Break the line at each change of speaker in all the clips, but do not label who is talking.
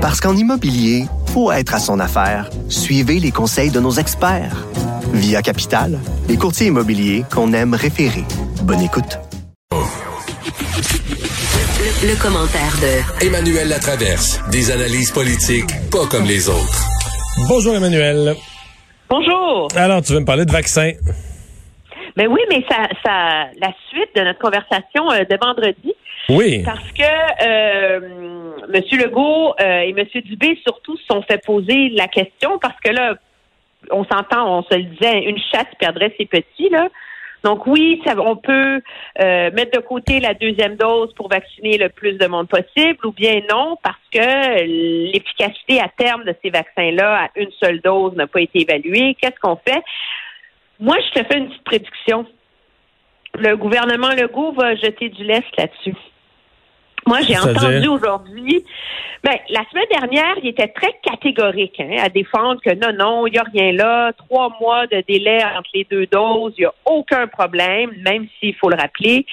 Parce qu'en immobilier, faut être à son affaire. Suivez les conseils de nos experts. Via Capital, les courtiers immobiliers qu'on aime référer. Bonne écoute.
Le, commentaire de
Emmanuel Latraverse. Des analyses politiques pas comme les autres.
Bonjour Emmanuel.
Bonjour.
Alors, tu veux me parler de vaccins?
Ben oui, mais ça, ça, la suite de notre conversation euh, de vendredi.
Oui.
Parce que euh, M. Legault euh, et M. Dubé surtout se sont fait poser la question parce que là, on s'entend, on se le disait, une chatte perdrait ses petits, là. Donc oui, ça, on peut euh, mettre de côté la deuxième dose pour vacciner le plus de monde possible, ou bien non, parce que l'efficacité à terme de ces vaccins-là à une seule dose n'a pas été évaluée. Qu'est-ce qu'on fait? Moi, je te fais une petite prédiction. Le gouvernement Legault va jeter du lest là-dessus. Moi, j'ai entendu aujourd'hui. Ben, la semaine dernière, il était très catégorique hein, à défendre que non, non, il n'y a rien là. Trois mois de délai entre les deux doses, il n'y a aucun problème, même s'il faut le rappeler,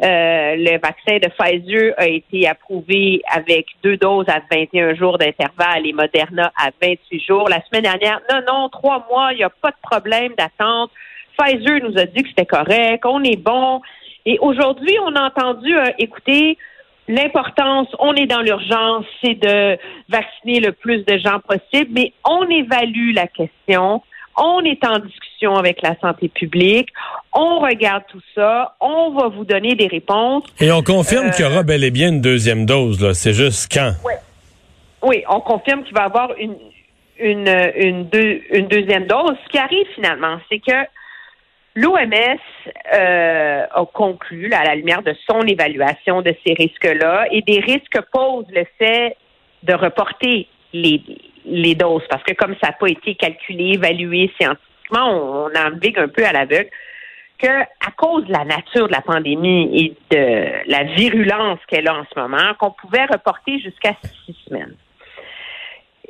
euh, le vaccin de Pfizer a été approuvé avec deux doses à 21 jours d'intervalle et Moderna à 28 jours. La semaine dernière, non, non, trois mois, il n'y a pas de problème d'attente. Pfizer nous a dit que c'était correct, on est bon. Et aujourd'hui, on a entendu, euh, écoutez, L'importance, on est dans l'urgence, c'est de vacciner le plus de gens possible, mais on évalue la question. On est en discussion avec la santé publique. On regarde tout ça. On va vous donner des réponses.
Et on confirme qu'il y aura bel et bien une deuxième dose. Là. C'est juste quand?
Oui. Oui, on confirme qu'il va y avoir une, une, une, une deuxième dose. Ce qui arrive finalement, c'est que L'OMS euh, a conclu, à la lumière de son évaluation de ces risques-là, et des risques pose le fait de reporter les, doses, parce que comme ça n'a pas été calculé, évalué scientifiquement, on, on navigue un peu à l'aveugle, que à cause de la nature de la pandémie et de la virulence qu'elle a en ce moment, qu'on pouvait reporter jusqu'à six semaines.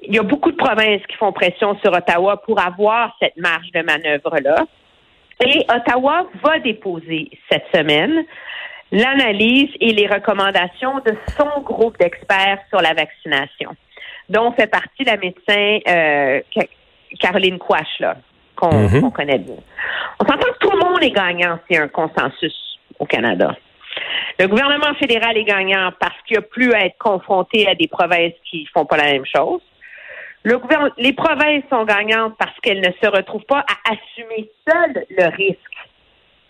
Il y a beaucoup de provinces qui font pression sur Ottawa pour avoir cette marge de manœuvre-là. Et Ottawa va déposer cette semaine l'analyse et les recommandations de son groupe d'experts sur la vaccination, dont fait partie la médecin euh, Caroline Quash, là, mm-hmm. qu'on connaît bien. On s'entend que tout le monde est gagnant s'il y a un consensus au Canada. Le gouvernement fédéral est gagnant parce qu'il n'y a plus à être confronté à des provinces qui font pas la même chose. Le gouvernement, les provinces sont gagnantes parce qu'elles ne se retrouvent pas à assumer seules le risque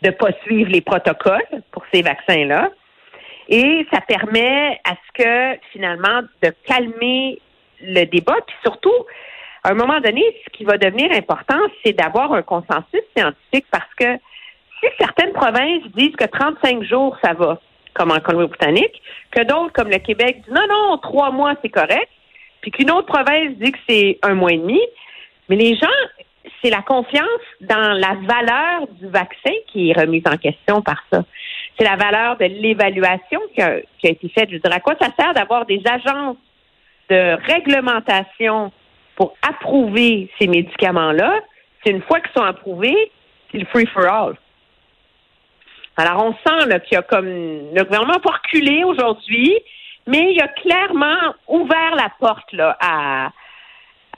de ne pas suivre les protocoles pour ces vaccins-là. Et ça permet à ce que, finalement, de calmer le débat. Puis surtout, à un moment donné, ce qui va devenir important, c'est d'avoir un consensus scientifique parce que si certaines provinces disent que 35 jours, ça va, comme en Colombie-Britannique, que d'autres, comme le Québec, disent non, non, trois mois, c'est correct, puis qu'une autre province dit que c'est un mois et demi. Mais les gens, c'est la confiance dans la valeur du vaccin qui est remise en question par ça. C'est la valeur de l'évaluation qui a, été faite. Je veux dire, à quoi ça sert d'avoir des agences de réglementation pour approuver ces médicaments-là? C'est une fois qu'ils sont approuvés, c'est le free for all. Alors, on sent qu'il y a comme le gouvernement pas reculé aujourd'hui mais il a clairement ouvert la porte là, à,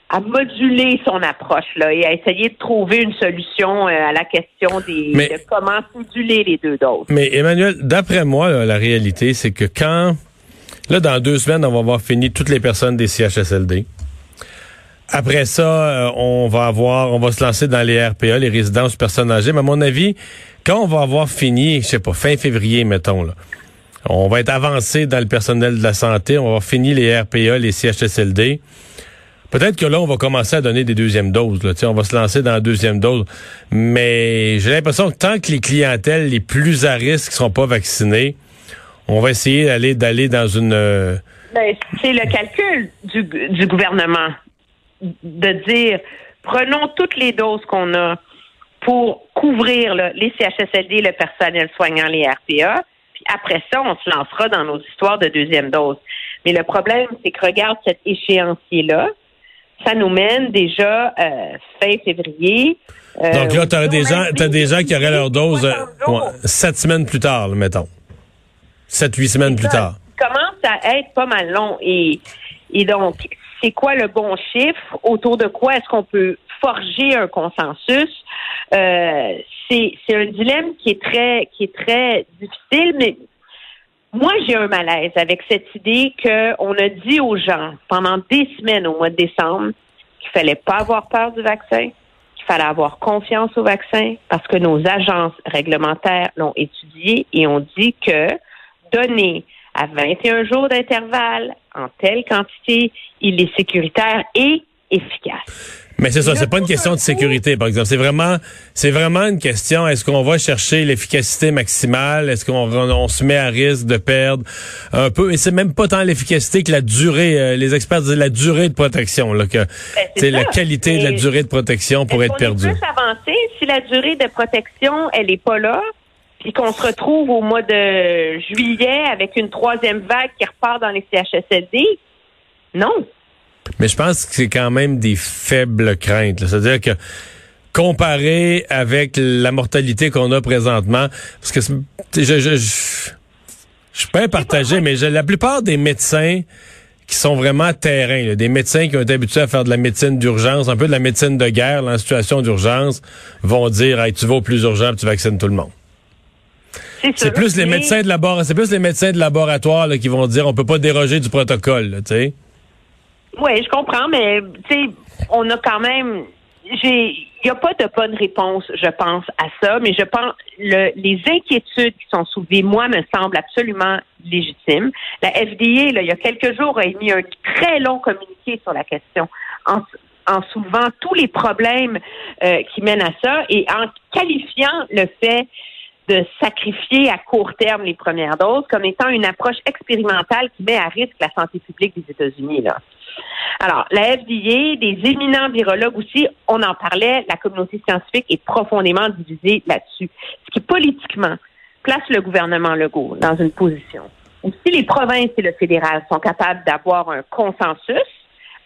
à moduler son approche là, et à essayer de trouver une solution euh, à la question des, de comment moduler les deux doses.
Mais Emmanuel, d'après moi, la réalité, c'est que quand, là, dans deux semaines, on va avoir fini toutes les personnes des CHSLD. Après ça, euh, on va avoir, on va se lancer dans les RPA, les résidences personnes âgées. Mais à mon avis, quand on va avoir fini, je sais pas, fin février, mettons, là, on va être avancé dans le personnel de la santé. On va finir les RPA, les CHSLD. Peut-être que là, on va commencer à donner des deuxièmes doses. Là. On va se lancer dans la deuxième dose. Mais j'ai l'impression que tant que les clientèles les plus à risque ne seront pas vaccinées, on va essayer d'aller d'aller dans une... Euh,
ben, c'est le calcul du, du gouvernement de dire prenons toutes les doses qu'on a pour couvrir les CHSLD, le personnel soignant, les RPA, après ça, on se lancera dans nos histoires de deuxième dose. Mais le problème, c'est que regarde cet échéancier-là. Ça nous mène déjà euh, fin février.
Euh, Donc là, tu as des gens, as des gens qui auraient leur dose euh, sept semaines plus tard, mettons. Sept, huit semaines plus tard.
Ça commence à être pas mal long. Et Et donc, c'est quoi le bon chiffre? Autour de quoi est-ce qu'on peut forger un consensus? Euh, c'est un dilemme qui est très qui est très difficile, mais moi, j'ai un malaise avec cette idée qu'on a dit aux gens pendant des semaines au mois de décembre qu'il fallait pas avoir peur du vaccin, qu'il fallait avoir confiance au vaccin parce que nos agences réglementaires l'ont étudié et ont dit que donner à 21 jours d'intervalle en telle quantité, il est sécuritaire et efficace.
Mais c'est ça, c'est pas une question de sécurité, par exemple. C'est vraiment, c'est vraiment une question. Est-ce qu'on va chercher l'efficacité maximale? Est-ce qu'on on se met à risque de perdre un peu? Et c'est même pas tant l'efficacité que la durée. Euh, les experts disent la durée de protection, là, que c'est ben, la qualité de la durée de protection pour être perdue.
Plus avancé si la durée de protection, elle est pas là, puis qu'on se retrouve au mois de juillet avec une troisième vague qui repart dans les CHSLD. Non.
Mais je pense que c'est quand même des faibles craintes. C'est-à-dire que comparé avec la mortalité qu'on a présentement, parce que je, je, je, je suis pas partagé, mais la plupart des médecins qui sont vraiment terrain, des médecins qui ont été habitués à faire de la médecine d'urgence, un peu de la médecine de guerre, en situation d'urgence, vont dire hey, tu vas au plus urgent, tu vaccines tout le monde. C'est plus les médecins de laboratoire, c'est plus les médecins de laboratoire qui vont dire on peut pas déroger du protocole, tu sais.
Oui, je comprends, mais tu sais, on a quand même. J'ai, il n'y a pas de bonne réponse, je pense, à ça, mais je pense le, les inquiétudes qui sont soulevées, moi, me semblent absolument légitimes. La FDA, là, il y a quelques jours, a émis un très long communiqué sur la question en, en soulevant tous les problèmes euh, qui mènent à ça et en qualifiant le fait de sacrifier à court terme les premières doses comme étant une approche expérimentale qui met à risque la santé publique des États-Unis. Là. Alors, la FDA, des éminents virologues aussi, on en parlait, la communauté scientifique est profondément divisée là-dessus. Ce qui, politiquement, place le gouvernement Legault dans une position où si les provinces et le fédéral sont capables d'avoir un consensus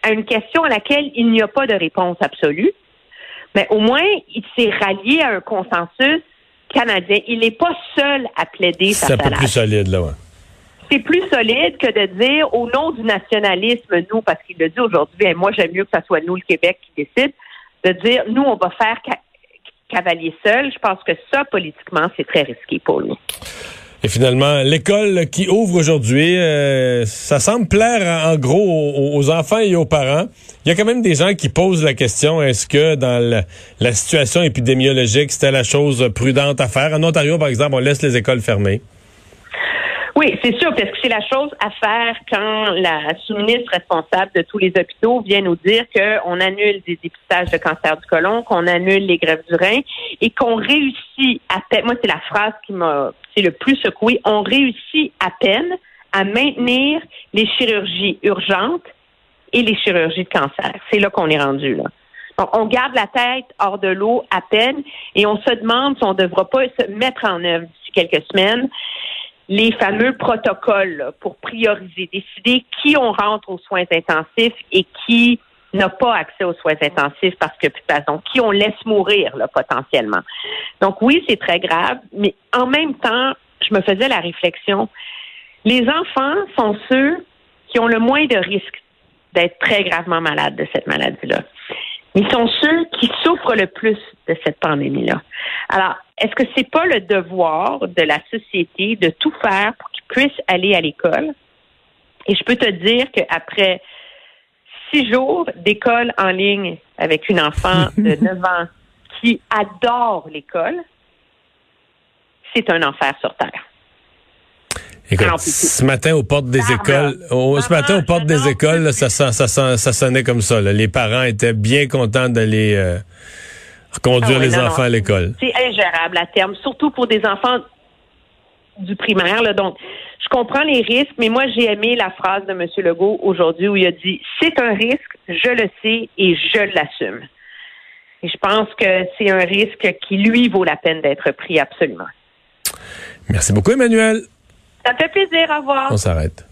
à une question à laquelle il n'y a pas de réponse absolue, mais au moins, il s'est rallié à un consensus canadien. Il n'est pas seul à plaider
sa C'est un peu plus solide, là, ouais
c'est plus solide que de dire au nom du nationalisme, nous, parce qu'il le dit aujourd'hui, et moi j'aime mieux que ce soit nous, le Québec, qui décide, de dire nous, on va faire cavalier seul. Je pense que ça, politiquement, c'est très risqué pour nous.
Et finalement, l'école qui ouvre aujourd'hui, euh, ça semble plaire en gros aux, enfants et aux parents. Il y a quand même des gens qui posent la question est-ce que dans la situation épidémiologique, c'était la chose prudente à faire? En Ontario, par exemple, on laisse les écoles fermées.
Oui, c'est sûr, parce que c'est la chose à faire quand la sous-ministre responsable de tous les hôpitaux vient nous dire qu'on annule des dépistages de cancer du côlon, qu'on annule les grèves du rein et qu'on réussit à peine, moi c'est la phrase qui m'a le plus secoué, on réussit à peine à maintenir les chirurgies urgentes et les chirurgies de cancer. C'est là qu'on est rendu là. Donc, on garde la tête hors de l'eau à peine et on se demande si on ne devra pas se mettre en œuvre d'ici quelques semaines les fameux protocoles pour prioriser, décider qui on rentre aux soins intensifs et qui n'a pas accès aux soins intensifs parce que façon, qui on laisse mourir potentiellement. Donc oui, c'est très grave, mais en même temps, je me faisais la réflexion, les enfants sont ceux qui ont le moins de risques d'être très gravement malades de cette maladie-là. Ils sont ceux qui souffrent le plus de cette pandémie-là. Alors, est-ce que c'est pas le devoir de la société de tout faire pour qu'ils puissent aller à l'école? Et je peux te dire qu'après six jours d'école en ligne avec une enfant de 9 ans qui adore l'école, c'est un enfer sur Terre.
Écoute, ce matin aux portes des écoles, ce matin aux portes des écoles, ça, ça, ça, ça, sonnait comme ça. Les parents étaient bien contents d'aller euh, conduire ah les enfants à l'école.
C'est ingérable à terme, surtout pour des enfants du primaire. Là, donc, je comprends les risques, mais moi, j'ai aimé la phrase de M. Legault aujourd'hui où il a dit c'est un risque, je le sais et je l'assume. Et je pense que c'est un risque qui, lui, vaut la peine d'être pris absolument.
Merci beaucoup, Emmanuel.
Ça fait plaisir. Au revoir.
On s'arrête.